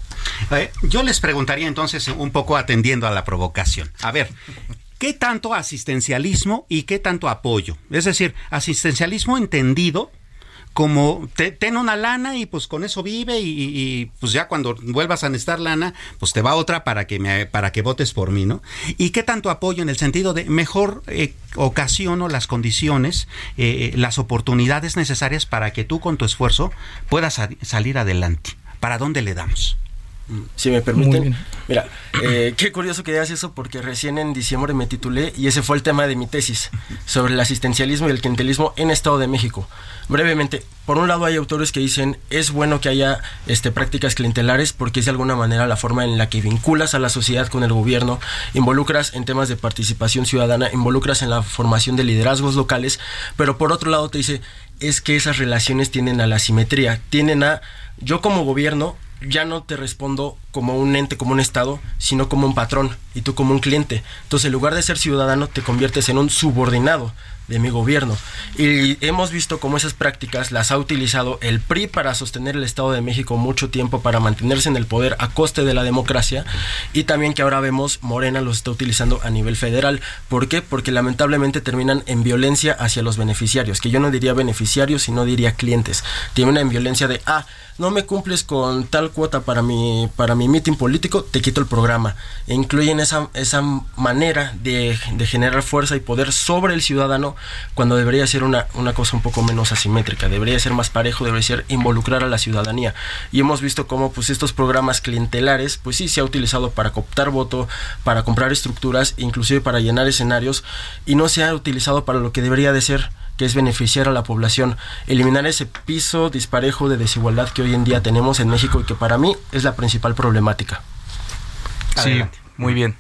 S2: Eh, yo les preguntaría entonces un poco atendiendo a la provocación. A ver, ¿qué tanto asistencialismo y qué tanto apoyo? Es decir, asistencialismo entendido como te, ten una lana y pues con eso vive y, y, pues ya cuando vuelvas a necesitar lana, pues te va otra para que me para que votes por mí, ¿no? Y qué tanto apoyo en el sentido de mejor eh, ocasiono las condiciones, eh, las oportunidades necesarias para que tú con tu esfuerzo puedas sa- salir adelante. ¿Para dónde le damos?
S13: Si me permiten. Mira, eh, qué curioso que digas eso porque recién en diciembre me titulé y ese fue el tema de mi tesis sobre el asistencialismo y el clientelismo en Estado de México. Brevemente, por un lado hay autores que dicen es bueno que haya este, prácticas clientelares porque es de alguna manera la forma en la que vinculas a la sociedad con el gobierno, involucras en temas de participación ciudadana, involucras en la formación de liderazgos locales, pero por otro lado te dice es que esas relaciones tienden a la simetría, tienden a yo como gobierno ya no te respondo como un ente, como un Estado, sino como un patrón y tú como un cliente. Entonces, en lugar de ser ciudadano, te conviertes en un subordinado de mi gobierno. Y hemos visto cómo esas prácticas las ha utilizado el PRI para sostener el Estado de México mucho tiempo, para mantenerse en el poder a coste de la democracia, y también que ahora vemos Morena los está utilizando a nivel federal. ¿Por qué? Porque lamentablemente terminan en violencia hacia los beneficiarios, que yo no diría beneficiarios, sino diría clientes. Tienen en violencia de, ah, no me cumples con tal cuota para mi, para mi meeting político, te quito el programa. E incluyen esa, esa manera de, de generar fuerza y poder sobre el ciudadano cuando debería ser una, una cosa un poco menos asimétrica, debería ser más parejo, debería ser involucrar a la ciudadanía. Y hemos visto cómo pues estos programas clientelares, pues sí se ha utilizado para cooptar voto, para comprar estructuras, inclusive para llenar escenarios, y no se ha utilizado para lo que debería de ser que es beneficiar a la población, eliminar ese piso disparejo de desigualdad que hoy en día tenemos en México y que para mí es la principal problemática.
S14: Sí, muy bien.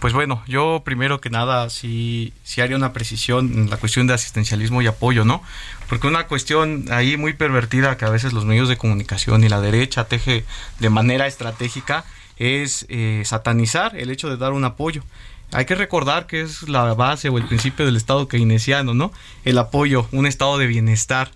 S14: Pues bueno, yo primero que nada sí, sí haría una precisión en la cuestión de asistencialismo y apoyo, ¿no? Porque una cuestión ahí muy pervertida que a veces los medios de comunicación y la derecha teje de manera estratégica es eh, satanizar el hecho de dar un apoyo. Hay que recordar que es la base o el principio del Estado keynesiano, ¿no? El apoyo, un estado de bienestar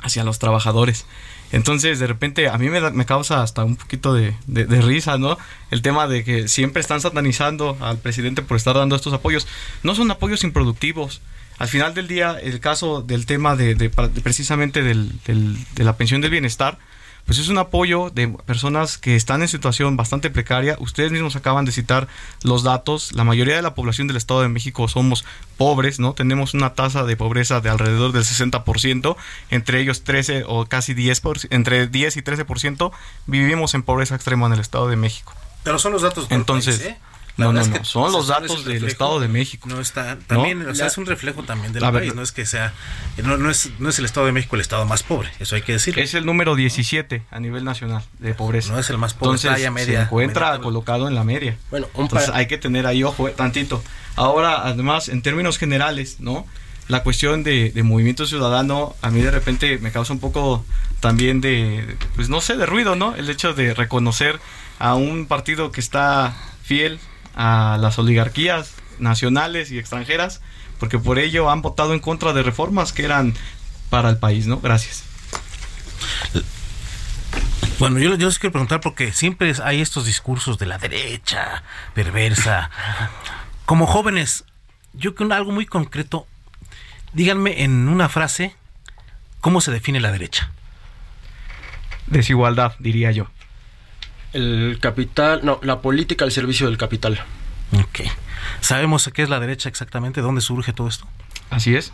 S14: hacia los trabajadores. Entonces, de repente, a mí me, me causa hasta un poquito de, risa, ¿no? El tema de que siempre están satanizando al presidente por estar dando estos apoyos. No son apoyos improductivos. Al final del día, el caso del tema de- de precisamente del- del- de la pensión del bienestar, pues es un apoyo de personas que están en situación bastante precaria. Ustedes mismos acaban de citar los datos. La mayoría de la población del Estado de México somos pobres, ¿no? Tenemos una tasa de pobreza de alrededor del 60%, entre ellos 13 o casi 10%, por- entre 10 y 13% vivimos en pobreza extrema en el Estado de México.
S15: Pero son los datos
S14: Entonces,
S15: país, ¿eh? La
S14: no, no, no, son los
S15: es
S14: datos
S15: el
S14: del
S15: reflejo,
S14: Estado de México.
S15: No está, también,
S14: ¿No?
S15: o sea, es un reflejo también del
S14: La
S15: país,
S14: verdad-
S15: no es que sea, no, no es, no es el Estado de México el Estado más pobre, eso hay que decirlo.
S14: Es el número 17 a nivel nacional de pobreza.
S15: No es el más pobre,
S14: Entonces,
S15: está ya media-
S14: se encuentra
S15: media
S14: colocado en la media.
S13: Bueno, un
S14: Entonces
S13: par-
S14: hay que tener ahí ojo, eh, tantito. Ahora, además, en términos generales, ¿no? La cuestión de, de movimiento ciudadano, a mí de repente me causa un poco también de, pues no sé, de ruido, ¿no? El hecho de reconocer a un partido que está fiel a las oligarquías nacionales y extranjeras, porque por ello han votado en contra de reformas que eran para el país, ¿no? Gracias.
S15: Bueno, yo, yo les quiero preguntar porque siempre hay estos discursos de la derecha perversa. Como jóvenes, yo que algo muy concreto, díganme en una frase cómo se define la derecha.
S14: Desigualdad, diría yo.
S13: El capital, no, la política al servicio del capital.
S15: Ok. ¿Sabemos qué es la derecha exactamente? ¿Dónde surge todo esto?
S14: Así es.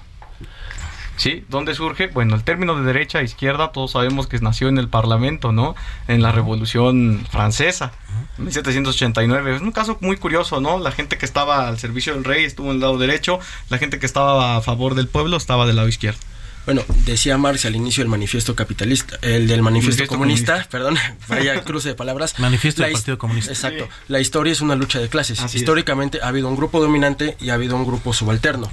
S14: ¿Sí? ¿Dónde surge? Bueno, el término de derecha e izquierda, todos sabemos que nació en el Parlamento, ¿no? En la Revolución Francesa, en 1789. Es un caso muy curioso, ¿no? La gente que estaba al servicio del rey estuvo en el lado derecho, la gente que estaba a favor del pueblo estaba del lado izquierdo.
S13: Bueno, decía Marx al inicio del manifiesto capitalista, el del manifiesto,
S14: Manifiesto
S13: comunista,
S14: comunista.
S13: perdón, vaya cruce de palabras.
S15: Manifiesto del Partido Comunista.
S13: Exacto. La historia es una lucha de clases.
S14: Así es.
S13: Históricamente ha habido un grupo dominante y ha habido un grupo subalterno.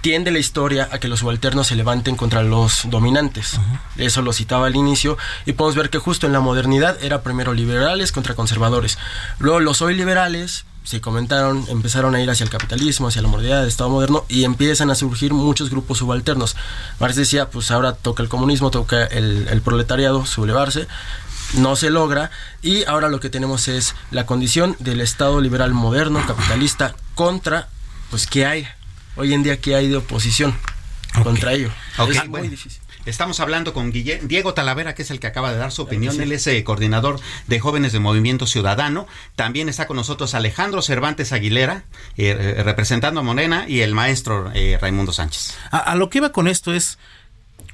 S13: Tiende la historia a que los subalternos se levanten contra los dominantes. Eso lo citaba al inicio y podemos ver que justo en la modernidad era primero liberales contra conservadores. Luego los hoy liberales se comentaron, empezaron a ir hacia el capitalismo, hacia la modernidad del Estado moderno y empiezan a surgir muchos grupos subalternos. Marx decía, pues ahora toca el comunismo, toca el, el proletariado sublevarse. No se logra y ahora lo que tenemos es la condición del Estado liberal moderno, capitalista, contra, pues, ¿qué hay? Hoy en día, ¿qué hay de oposición? contra ello. Es muy
S2: bueno.
S13: difícil.
S2: Estamos hablando con Diego Talavera, que es el que acaba de dar su opinión. Él es eh, coordinador de jóvenes de Movimiento Ciudadano. También está con nosotros Alejandro Cervantes Aguilera, eh, eh, representando a Morena, y el maestro eh, Raimundo Sánchez.
S15: A, a lo que iba con esto es,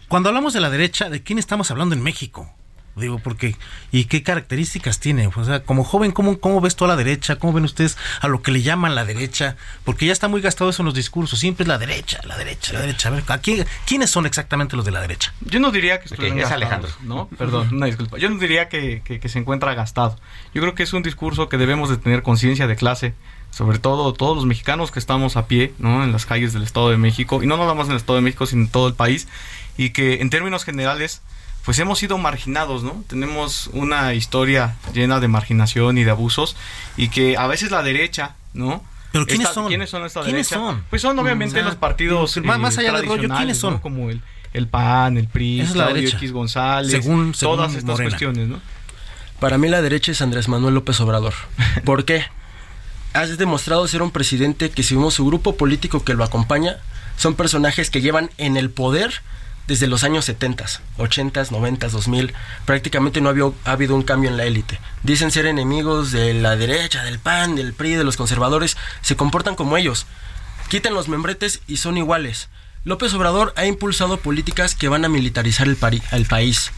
S15: cuando hablamos de la derecha, ¿de quién estamos hablando en México? Digo, porque, ¿y qué características tiene? O sea, como joven, ¿cómo, ¿cómo ves tú a la derecha? ¿Cómo ven ustedes a lo que le llaman la derecha? Porque ya está muy gastado eso en los discursos. Siempre es la derecha, la derecha, la derecha. A ver, ¿a quién- ¿quiénes son exactamente los de la derecha?
S14: Yo no diría que estuvieran
S2: es
S14: gastados,
S2: Alejandro.
S14: ¿no? Perdón, una disculpa. Yo no diría que, que- que se encuentra gastado. Yo creo que es un discurso que debemos de tener conciencia de clase, sobre todo todos los mexicanos que estamos a pie, ¿no? En las calles del Estado de México, y no nada más en el Estado de México, sino en todo el país, y que en términos generales, pues hemos sido marginados, ¿no? Tenemos una historia llena de marginación y de abusos, y que a veces la derecha, ¿no?
S15: ¿Pero quiénes
S14: Esta-
S15: son?
S14: ¿Quiénes son esta
S15: ¿Quiénes
S14: derecha?
S15: son?
S14: Pues son obviamente
S15: O sea,
S14: los partidos
S15: más- más
S14: eh,
S15: allá del rollo, ¿quiénes son?
S14: ¿no? Como el, el PAN, el PRI,
S15: es la
S14: Claudio
S15: derecha.
S14: X González,
S15: Según- según
S14: todas estas
S15: Morena.
S14: cuestiones, ¿no?
S13: Para mí la derecha es Andrés Manuel López Obrador. ¿Por qué? Has demostrado ser un presidente que si vemos su grupo político que lo acompaña, son personajes que llevan en el poder desde los años 70, 80, 90, 2000. Prácticamente no había, ha habido un cambio en la élite. Dicen ser enemigos de la derecha, del PAN, del PRI, de los conservadores. Se comportan como ellos. Quiten los membretes y son iguales. López Obrador ha impulsado políticas que van a militarizar el, país.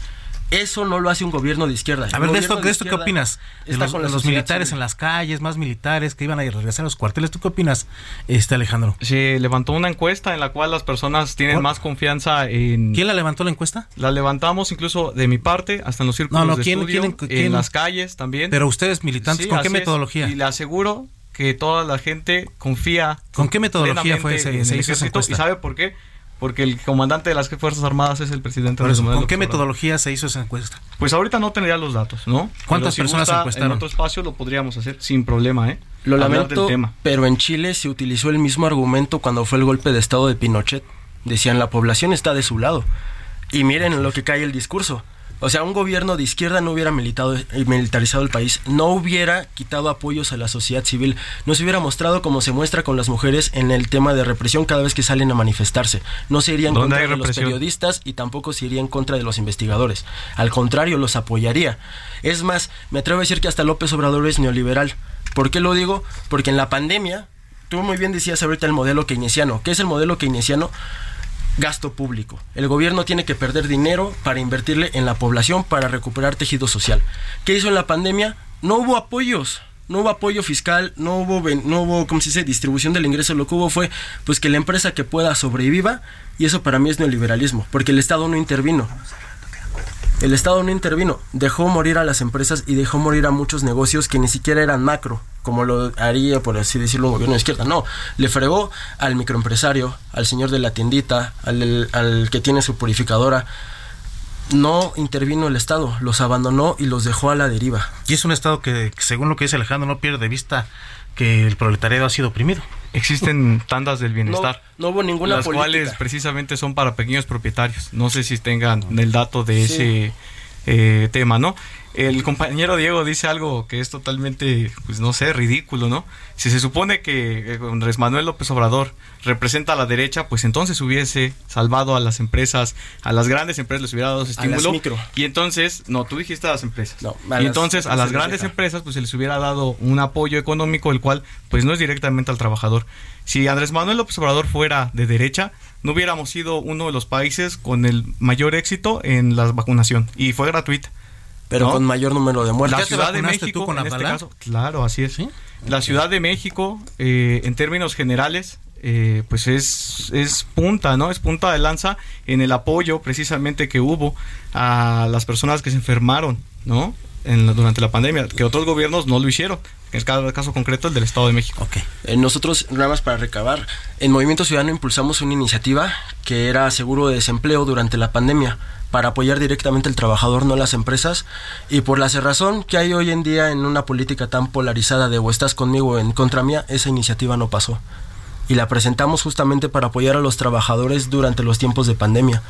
S13: Eso no lo hace un gobierno de izquierda.
S15: A ver, de esto, de esto ¿qué opinas? De
S13: está
S15: los,
S13: con
S15: los militares
S13: civil.
S15: en las calles, más militares que iban a regresar a los cuarteles. ¿Tú qué opinas, este Alejandro?
S14: Se levantó una encuesta en la cual las personas tienen
S15: ¿Cuál?
S14: más confianza en...
S15: ¿Quién la levantó la encuesta?
S14: La levantamos incluso de mi parte hasta en los círculos
S15: No, no,
S14: de
S15: ¿quién-
S14: estudio,
S15: quién- quién?
S14: en las calles también.
S15: Pero ustedes militantes,
S14: Sí,
S15: ¿con qué
S14: es.
S15: metodología?
S14: Y le aseguro que toda la gente confía.
S15: ¿Con qué metodología fue ese-
S14: en
S15: se
S14: el ejército.
S15: encuesta?
S14: ¿Y sabe por qué? Porque el comandante de las Fuerzas Armadas es el presidente
S15: eso,
S14: Manuel
S15: ¿Con qué metodología se hizo esa encuesta?
S14: Pues ahorita no tendría los datos, ¿no?
S15: ¿Cuántas
S14: si
S15: personas
S14: gusta,
S15: encuestaron?
S14: En otro espacio lo podríamos hacer sin problema, ¿eh?
S13: Lo
S14: Hablar
S13: lamento,
S14: del tema.
S13: pero en Chile se utilizó el mismo argumento cuando fue el golpe de estado de Pinochet. Decían, la población está de su lado. Y miren en lo que cae el discurso. O sea, un gobierno de izquierda no hubiera militado, eh, militarizado el país, no hubiera quitado apoyos a la sociedad civil, no se hubiera mostrado como se muestra con las mujeres en el tema de represión cada vez que salen a manifestarse. No se iría en
S14: ¿Dónde
S13: contra de los periodistas y tampoco se iría en contra de los investigadores. Al contrario, los apoyaría. Es más, me atrevo a decir que hasta López Obrador es neoliberal. ¿Por qué lo digo? Porque en la pandemia, tú muy bien decías ahorita el modelo keynesiano. ¿Qué es el modelo keynesiano? Gasto público. El gobierno tiene que perder dinero para invertirle en la población para recuperar tejido social. ¿Qué hizo en la pandemia? No hubo apoyos. No hubo apoyo fiscal, no hubo, no hubo, ¿cómo se dice?, distribución del ingreso. Lo que hubo fue, pues, que la empresa que pueda sobreviva, y eso para mí es neoliberalismo, porque el Estado no intervino. El Estado no intervino, dejó morir a las empresas y dejó morir a muchos negocios que ni siquiera eran macro, como lo haría, por así decirlo, un gobierno de izquierda. No, le fregó al microempresario, al señor de la tiendita, al, al que tiene su purificadora. No intervino el Estado, los abandonó y los dejó a la deriva.
S15: Y es un Estado que, según lo que dice Alejandro, no pierde de vista que el proletariado ha sido oprimido.
S14: Existen tandas del bienestar.
S13: No, no hubo ninguna
S14: las
S13: política.
S14: cuales precisamente son para pequeños propietarios. No sé si tengan el dato de
S13: Sí.
S14: ese eh, tema, ¿no? El compañero Diego dice algo que es totalmente, pues no sé, ridículo, ¿no? Si se supone que eh, Andrés Manuel López Obrador representa a la derecha, pues entonces hubiese salvado a las empresas, a las grandes empresas les hubiera dado ese
S13: A las
S14: estímulo.
S13: micro.
S14: Y entonces, no, tú dijiste a las empresas.
S13: a
S14: y entonces a
S13: a
S14: las
S13: las
S14: grandes
S13: deja.
S14: empresas pues se les hubiera dado un apoyo económico el cual pues no es directamente al trabajador. Si Andrés Manuel López Obrador fuera de derecha, no hubiéramos sido uno de los países con el mayor éxito en la vacunación y fue gratuita.
S13: Pero
S14: ¿no?
S13: con mayor número de muertes.
S14: La Ciudad de México, en este caso, claro, así es. La Ciudad de México, eh, en términos generales, eh, pues es, es punta, ¿no? Es punta de lanza en el apoyo precisamente que hubo a las personas que se enfermaron, ¿no? En la- durante la pandemia, que otros gobiernos no lo hicieron. En el caso, el caso concreto, el del Estado de México.
S13: Eh, nosotros, nada más para recabar, en Movimiento Ciudadano impulsamos una iniciativa que era seguro de desempleo durante la pandemia para apoyar directamente al trabajador, no las empresas. Y por la cerrazón que hay hoy en día en una política tan polarizada de o estás conmigo o en contra mía, esa iniciativa no pasó. Y la presentamos justamente para apoyar a los trabajadores durante los tiempos de pandemia.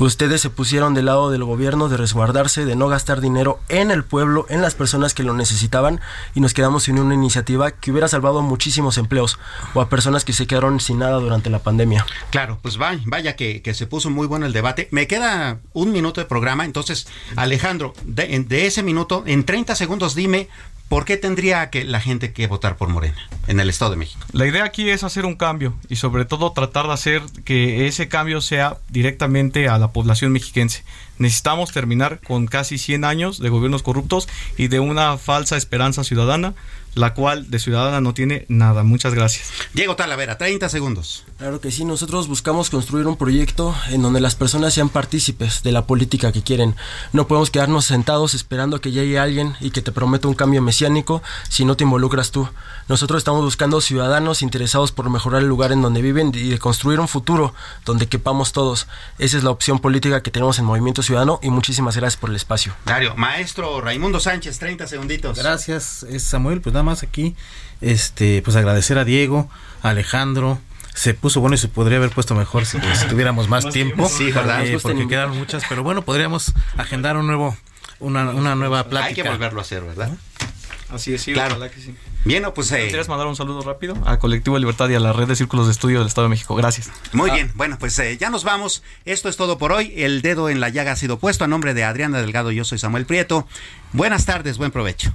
S13: Ustedes se pusieron del lado del gobierno de resguardarse, de no gastar dinero en el pueblo, en las personas que lo necesitaban y nos quedamos sin una iniciativa que hubiera salvado muchísimos empleos o a personas que se quedaron sin nada durante la pandemia.
S2: Claro, pues vaya, vaya que, se puso muy bueno el debate. Me queda un minuto de programa, entonces Alejandro, de, de ese minuto, en 30 segundos dime por qué tendría que la gente que votar por Morena en el Estado de México.
S14: La idea aquí es hacer un cambio y sobre todo tratar de hacer que ese cambio sea directamente a la población mexiquense. Necesitamos terminar con casi 100 años de gobiernos corruptos y de una falsa esperanza ciudadana, la cual de ciudadana no tiene nada. Muchas gracias.
S2: Diego Talavera, 30 segundos.
S13: Claro que sí, nosotros buscamos construir un proyecto en donde las personas sean partícipes de la política que quieren. No podemos quedarnos sentados esperando a que llegue alguien y que te prometa un cambio mesiánico si no te involucras tú. Nosotros estamos buscando ciudadanos interesados por mejorar el lugar en donde viven y de construir un futuro donde quepamos todos. Esa es la opción política que tenemos en Movimiento Ciudadano y muchísimas gracias por el espacio.
S2: Dario, maestro Raimundo Sánchez, 30 segunditos.
S15: Gracias, es Samuel. Pues nada más aquí, este, pues agradecer a Diego, a Alejandro. Se puso bueno y se podría haber puesto mejor si, si tuviéramos más,
S2: Más
S15: tiempo.
S2: tiempo. Sí, ¿verdad?
S15: Eh, porque quedaron muchas, pero bueno, podríamos agendar un nuevo, una, una nueva plática.
S2: Hay que volverlo a hacer, ¿verdad?
S14: Así es, sí,
S2: Claro.
S14: ojalá que sí.
S2: Bien, no, pues... eh,
S14: ¿Quieres mandar un saludo rápido al Colectivo de Libertad y a la Red de Círculos de Estudio del Estado de México? Gracias.
S2: Muy bien, bueno, pues eh, ya nos vamos. Esto es todo por hoy. El dedo en la llaga ha sido puesto a nombre de Adriana Delgado. Yo soy Samuel Prieto. Buenas tardes, buen provecho.